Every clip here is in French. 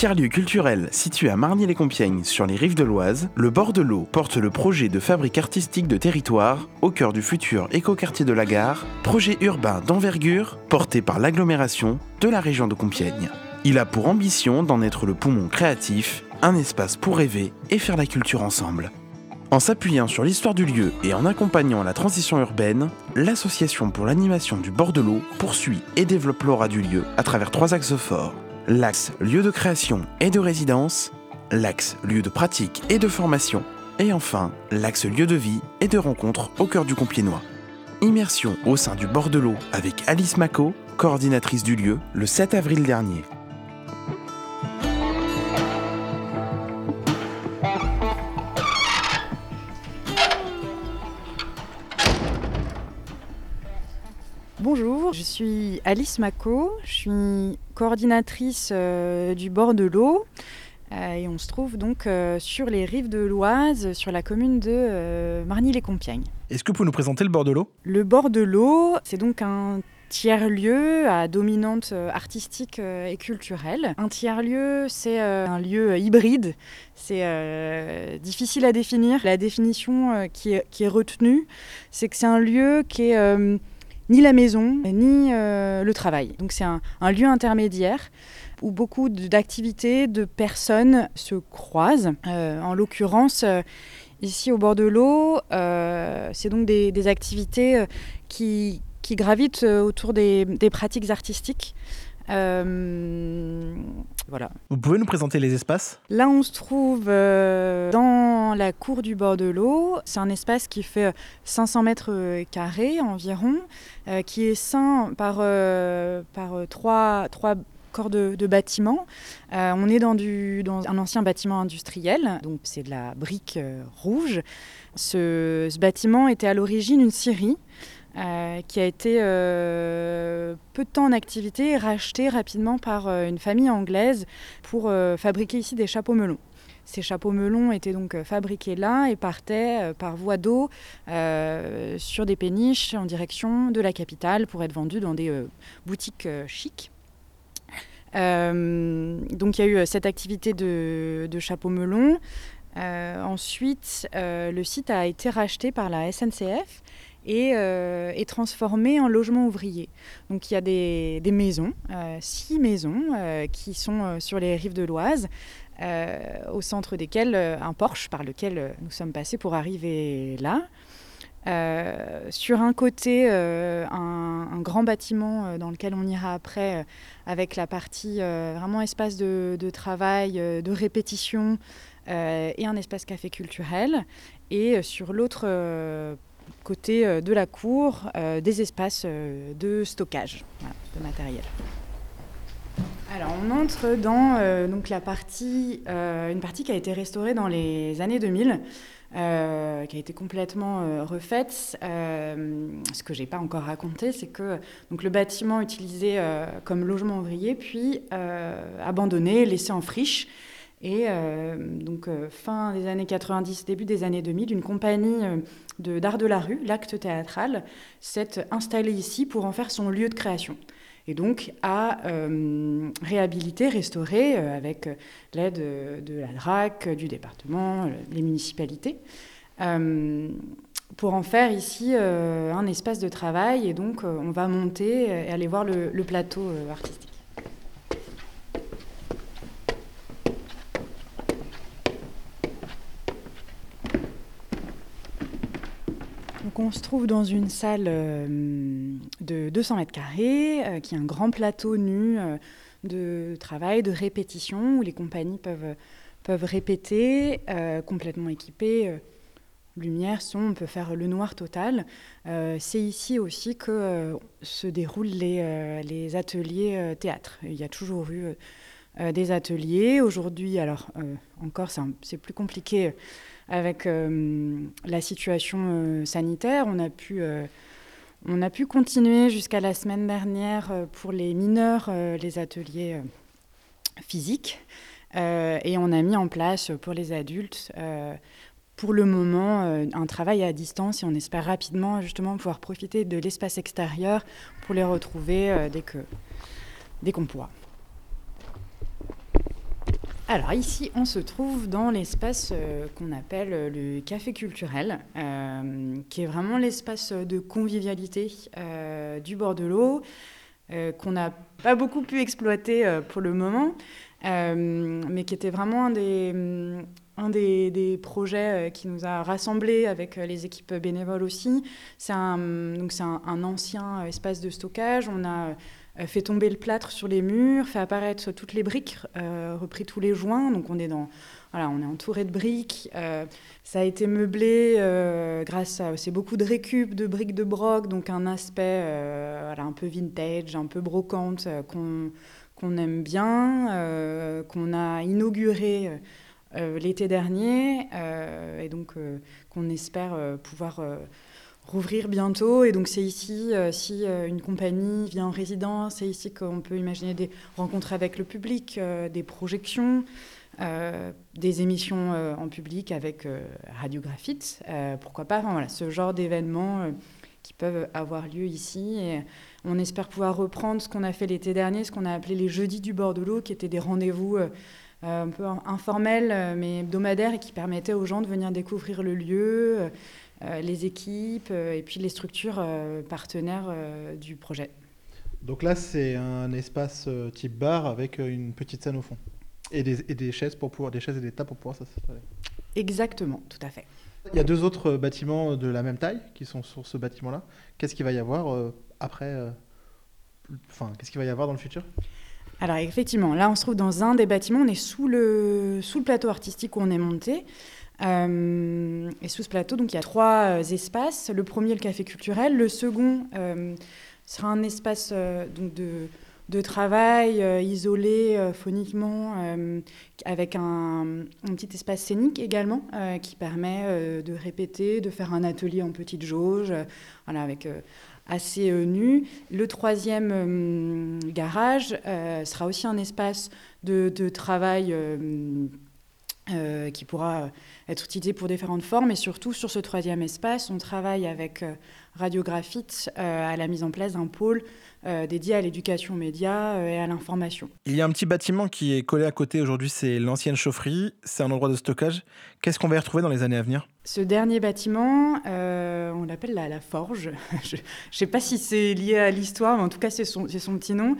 Tiers-lieu culturel situé à Marny-les-Compiègnes sur les rives de l'Oise, le bord de l'eau porte le projet de fabrique artistique de territoire au cœur du futur écoquartier de la gare, projet urbain d'envergure porté par l'agglomération de la région de Compiègne. Il a pour ambition d'en être le poumon créatif, un espace pour rêver et faire la culture ensemble. En s'appuyant sur l'histoire du lieu et en accompagnant la transition urbaine, l'Association pour l'animation du bord de l'eau poursuit et développe l'aura du lieu à travers trois axes forts. L'axe lieu de création et de résidence, l'axe lieu de pratique et de formation, et enfin l'axe lieu de vie et de rencontre au cœur du Compiègnois. Immersion au sein du bord de l'eau avec Alice Mako, coordinatrice du lieu, le 7 avril dernier. Bonjour, je suis Alice Mako, je suis coordinatrice euh, du bord de l'eau euh, et on se trouve donc euh, sur les rives de l'Oise, sur la commune de Marny-les-Compiègnes. Est-ce que vous pouvez nous présenter le bord de l'eau? Le bord de l'eau, c'est donc un tiers-lieu à dominante artistique et culturelle. Un tiers-lieu, c'est un lieu hybride. C'est difficile à définir. La définition qui est, qui, est, retenue, c'est que c'est un lieu qui est ni la maison, ni euh, le travail. Donc c'est un, lieu intermédiaire où beaucoup d'activités, de personnes se croisent. Euh, en l'occurrence, euh, ici au bord de l'eau, c'est donc des, activités qui, gravitent autour des pratiques artistiques. Euh, voilà. Vous pouvez nous présenter les espaces? Là, on se trouve euh, dans la cour du bord de l'eau. C'est un espace qui fait 500 mètres carrés environ, euh, qui est ceint par, par trois, trois corps de, bâtiments. on est dans, du, dans un ancien bâtiment industriel, donc c'est de la brique rouge. Ce, ce, bâtiment était à l'origine une scierie. Euh, qui a été euh, peu de temps en activité et racheté rapidement par euh, une famille anglaise pour fabriquer ici des chapeaux melons. Ces chapeaux melons étaient donc fabriqués là et partaient par voie d'eau sur des péniches en direction de la capitale pour être vendus dans des boutiques chics. donc il y a eu cette activité de, de chapeaux melons. ensuite, le site a été racheté par la SNCF et euh, est transformé en logement ouvrier. Donc il y a des, maisons, euh, six maisons euh, qui sont sur les rives de l'Oise, au centre desquelles un porche par lequel nous sommes passés pour arriver là. sur un côté, un, grand bâtiment dans lequel on ira après, avec la partie vraiment espace de travail, de répétition et un espace café culturel. Et sur l'autre côté euh, de la cour euh, des espaces euh, de stockage de matériel. Alors on entre dans donc la partie, une partie qui a été restaurée dans les années 2000, qui a été complètement refaite. ce que j'ai pas encore raconté, c'est que donc le bâtiment utilisé comme logement ouvrier, puis abandonné, laissé en friche. Et donc fin des années 90, début des années 2000, une compagnie d'art de, la rue, l'acte théâtral, s'est installé ici pour en faire son lieu de création. Et donc à euh, réhabiliter, restaurer, euh, avec l'aide de la DRAC, du département, euh, les municipalités, pour en faire ici un espace de travail. Et donc on va monter et aller voir le plateau artistique. On se trouve dans une salle euh, de 200 mètres carrés, euh, qui est un grand plateau nu euh, de travail, de répétition, où les compagnies peuvent, répéter, complètement équipées. lumière, son, on peut faire le noir total. C'est ici aussi que se déroulent les, les ateliers théâtre. Il y a toujours eu des ateliers. Aujourd'hui, alors encore, c'est plus compliqué avec euh, la situation euh, sanitaire. On a pu euh, on a pu continuer jusqu'à la semaine dernière pour les mineurs les ateliers physiques et on a mis en place pour les adultes pour le moment un travail à distance et on espère rapidement justement pouvoir profiter de l'espace extérieur pour les retrouver dès dès qu'on pourra. Alors ici, on se trouve dans l'espace euh, qu'on appelle euh, le café culturel, euh, qui est vraiment l'espace de convivialité du bord de l'eau, qu'on n'a pas beaucoup pu exploiter pour le moment, mais qui était vraiment un des, un des, projets qui nous a rassemblés avec les équipes bénévoles aussi. C'est un, un, ancien espace de stockage. On a fait tomber le plâtre sur les murs, fait apparaître toutes les briques, euh, repris tous les joints. Donc on est dans, voilà, on est entouré de briques. Euh, ça a été meublé grâce à c'est beaucoup de récup, de briques de broc, donc un aspect voilà, un peu vintage, un peu brocante qu'on qu'on aime bien, qu'on a inauguré l'été dernier et donc qu'on espère pouvoir rouvrir bientôt. Et donc c'est ici, euh, si euh, une compagnie vient en résidence, c'est ici qu'on peut imaginer des rencontres avec le public, euh, des projections, des émissions en public avec Radio Graphite. pourquoi pas enfin, voilà, Ce genre d'événements qui peuvent avoir lieu ici. Et on espère pouvoir reprendre ce qu'on a fait l'été dernier, ce qu'on a appelé les jeudis du bord de l'eau, qui étaient des rendez-vous un peu informels mais hebdomadaires et qui permettaient aux gens de venir découvrir le lieu les équipes euh, et puis les structures euh, partenaires du projet. Donc là, c'est un espace type bar avec une petite scène au fond et des, et des chaises pour pouvoir des chaises et des tables pour pouvoir s'installer. Exactement, tout à fait. Il y a deux autres bâtiments de la même taille qui sont sur ce bâtiment-là. Qu'est-ce qu'il va y avoir après Enfin, qu'est-ce qu'il va y avoir dans le futur? Alors effectivement, là on se trouve dans un des bâtiments, on est sous le, sous le plateau artistique où on est monté. Euh, et sous ce plateau, donc il y a trois euh, espaces. Le premier, le café culturel. Le second euh, sera un espace donc de, travail isolé phoniquement, avec un, petit espace scénique également, qui permet de répéter, de faire un atelier en petite jauge, voilà, avec assez nu. Le troisième garage sera aussi un espace de travail qui pourra être utilisé pour différentes formes. Et surtout, sur ce troisième espace, on travaille avec euh, Radiographite euh, à la mise en place d'un pôle euh, dédié à l'éducation média et à l'information. Il y a un petit bâtiment qui est collé à côté aujourd'hui, c'est l'ancienne chaufferie. C'est un endroit de stockage. Qu'est-ce qu'on va y retrouver dans les années à venir? Ce dernier bâtiment, on l'appelle la, Forge. Je ne sais pas si c'est lié à l'histoire, mais en tout cas, c'est son, petit nom.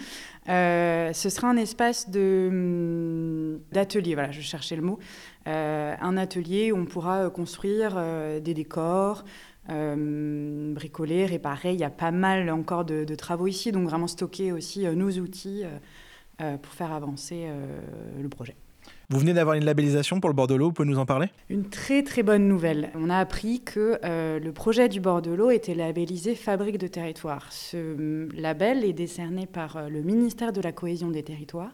ce sera un espace hum, d'atelier, voilà, je cherchais le mot, euh, un atelier où on pourra euh, construire euh, des décors, bricoler, réparer. Il y a pas mal encore de, travaux ici, donc vraiment stocker aussi nos outils pour faire avancer le projet. Vous venez d'avoir une labellisation pour le Bordelot, vous pouvez nous en parler? Une très très bonne nouvelle. On a appris que le projet du Bordelot était labellisé Fabrique de territoire. Ce label est décerné par le ministère de la Cohésion des territoires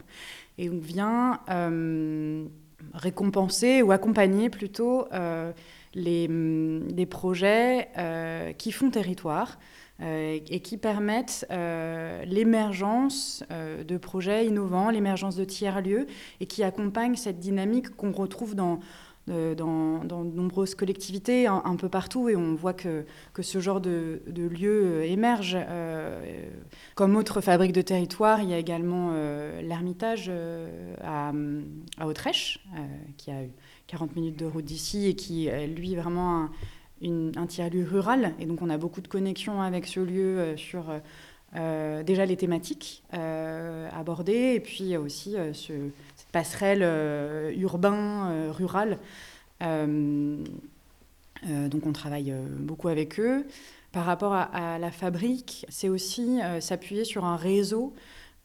et vient récompenser ou accompagner plutôt euh, les, mm, projets euh, qui font territoire euh, et qui permettent l'émergence de projets innovants, l'émergence de tiers-lieux et qui accompagnent cette dynamique qu'on retrouve dans dans, de nombreuses collectivités, un, peu partout, et on voit que, que ce genre de, de lieu euh, émerge. Euh, comme autre fabrique de territoire, il y a également euh, l'Ermitage à, à Autrèche, qui a 40 minutes de route d'ici et qui, lui, vraiment un, un tiers-lieu rural. Et donc, on a beaucoup de connexions avec ce lieu sur déjà les thématiques abordées, et puis aussi ce passerelle euh, urbain-rural. Euh, euh, donc on travaille beaucoup avec eux. Par rapport à, la fabrique, c'est aussi s'appuyer sur un réseau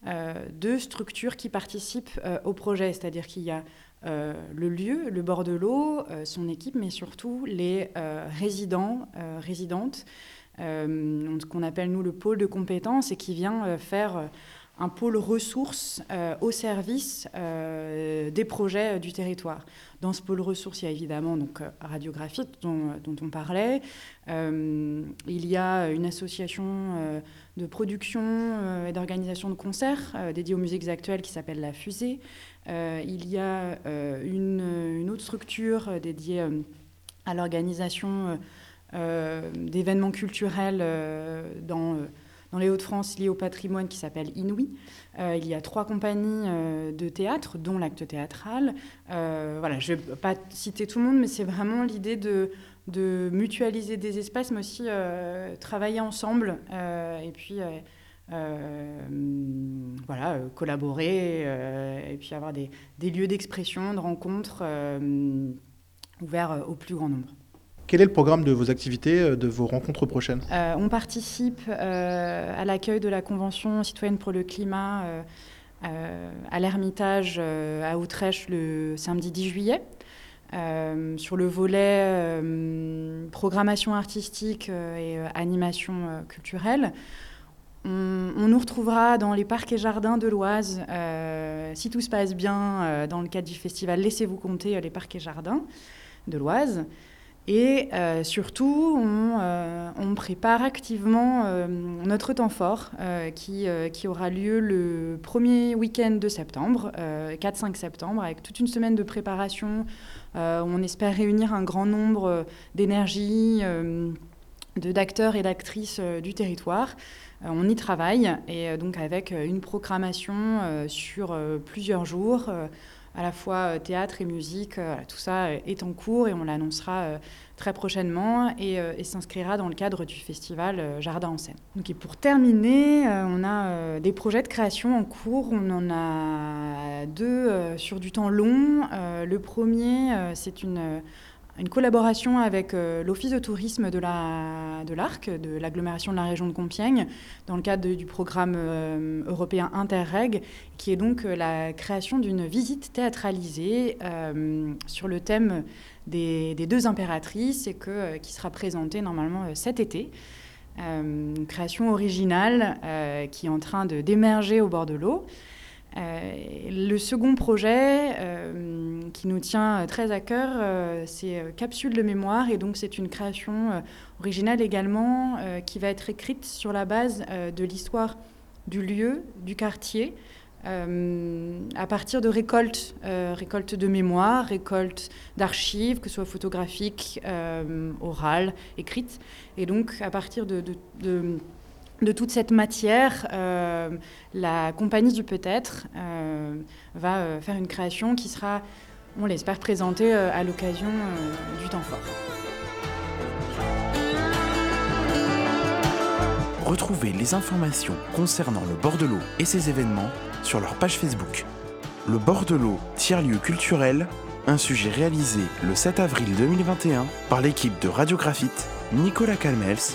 de structures qui participent au projet, c'est-à-dire qu'il y a le lieu, le bord de l'eau, son équipe, mais surtout les résidents, résidentes, ce qu'on appelle nous le pôle de compétences et qui vient faire un pôle ressources euh, au service euh, des projets euh, du territoire. Dans ce pôle ressources, il y a évidemment donc, Radiographie dont, on parlait. il y a une association de production et d'organisation de concerts dédiée aux musiques actuelles qui s'appelle La Fusée. il y a une, une, autre structure dédiée à l'organisation d'événements culturels dans dans les Hauts-de-France lié au patrimoine qui s'appelle Inouï. il y a trois compagnies de théâtre, dont l'acte théâtral. voilà, je ne vais pas citer tout le monde, mais c'est vraiment l'idée de, de, mutualiser des espaces, mais aussi travailler ensemble. et puis voilà, collaborer et puis avoir des, des lieux d'expression, de rencontres ouverts au plus grand nombre. Quel est le programme de vos activités, euh, de vos rencontres prochaines? Euh, On participe euh, à l'accueil de la Convention citoyenne pour le climat à l'Ermitage à Outrèche le samedi 10 juillet. sur le volet programmation artistique et animation culturelle. On, nous retrouvera dans les parcs et jardins de l'Oise, si tout se passe bien dans le cadre du festival Laissez-vous compter les parcs et jardins de l'Oise. Et euh, surtout, euh, on, prépare activement euh, notre temps fort qui, aura lieu le premier week-end de septembre, 4-5 septembre, avec toute une semaine de préparation. on espère réunir un grand nombre d'énergies, d'acteurs et d'actrices du territoire. on y travaille, et donc avec une programmation sur plusieurs jours à la fois euh, théâtre et musique. Euh, tout ça euh, est en cours et on l'annoncera très prochainement et, s'inscrira dans le cadre du festival Jardin en scène. Donc, et pour terminer, on a des projets de création en cours. On en a deux sur du temps long. le premier, c'est une une collaboration avec euh, l'Office de tourisme de l'Arc, de l'agglomération de, la région de Compiègne, dans le cadre du programme euh, européen Interreg, qui est donc euh, la création d'une visite théâtralisée sur le thème des, deux impératrices et qui sera présentée normalement cet été. une création originale qui est en train d'émerger au bord de l'eau. Euh, le second projet euh, qui nous tient très à cœur, euh, c'est Capsule de mémoire. Et donc, c'est une création originale également qui va être écrite sur la base de l'histoire du lieu, du quartier, à partir de récoltes, récoltes de mémoire, récoltes d'archives, que ce soit photographiques, orales, écrites. Et donc, à partir de toute cette matière, euh, la compagnie du peut-être euh, va euh, faire une création qui sera, on l'espère, présentée à l'occasion du temps fort. Retrouvez les informations concernant le bord de l'eau et ses événements sur leur page Facebook. Le bord de l'eau, tiers-lieu culturel, un sujet réalisé le 7 avril 2021 par l'équipe de Radiographite, Nicolas Calmels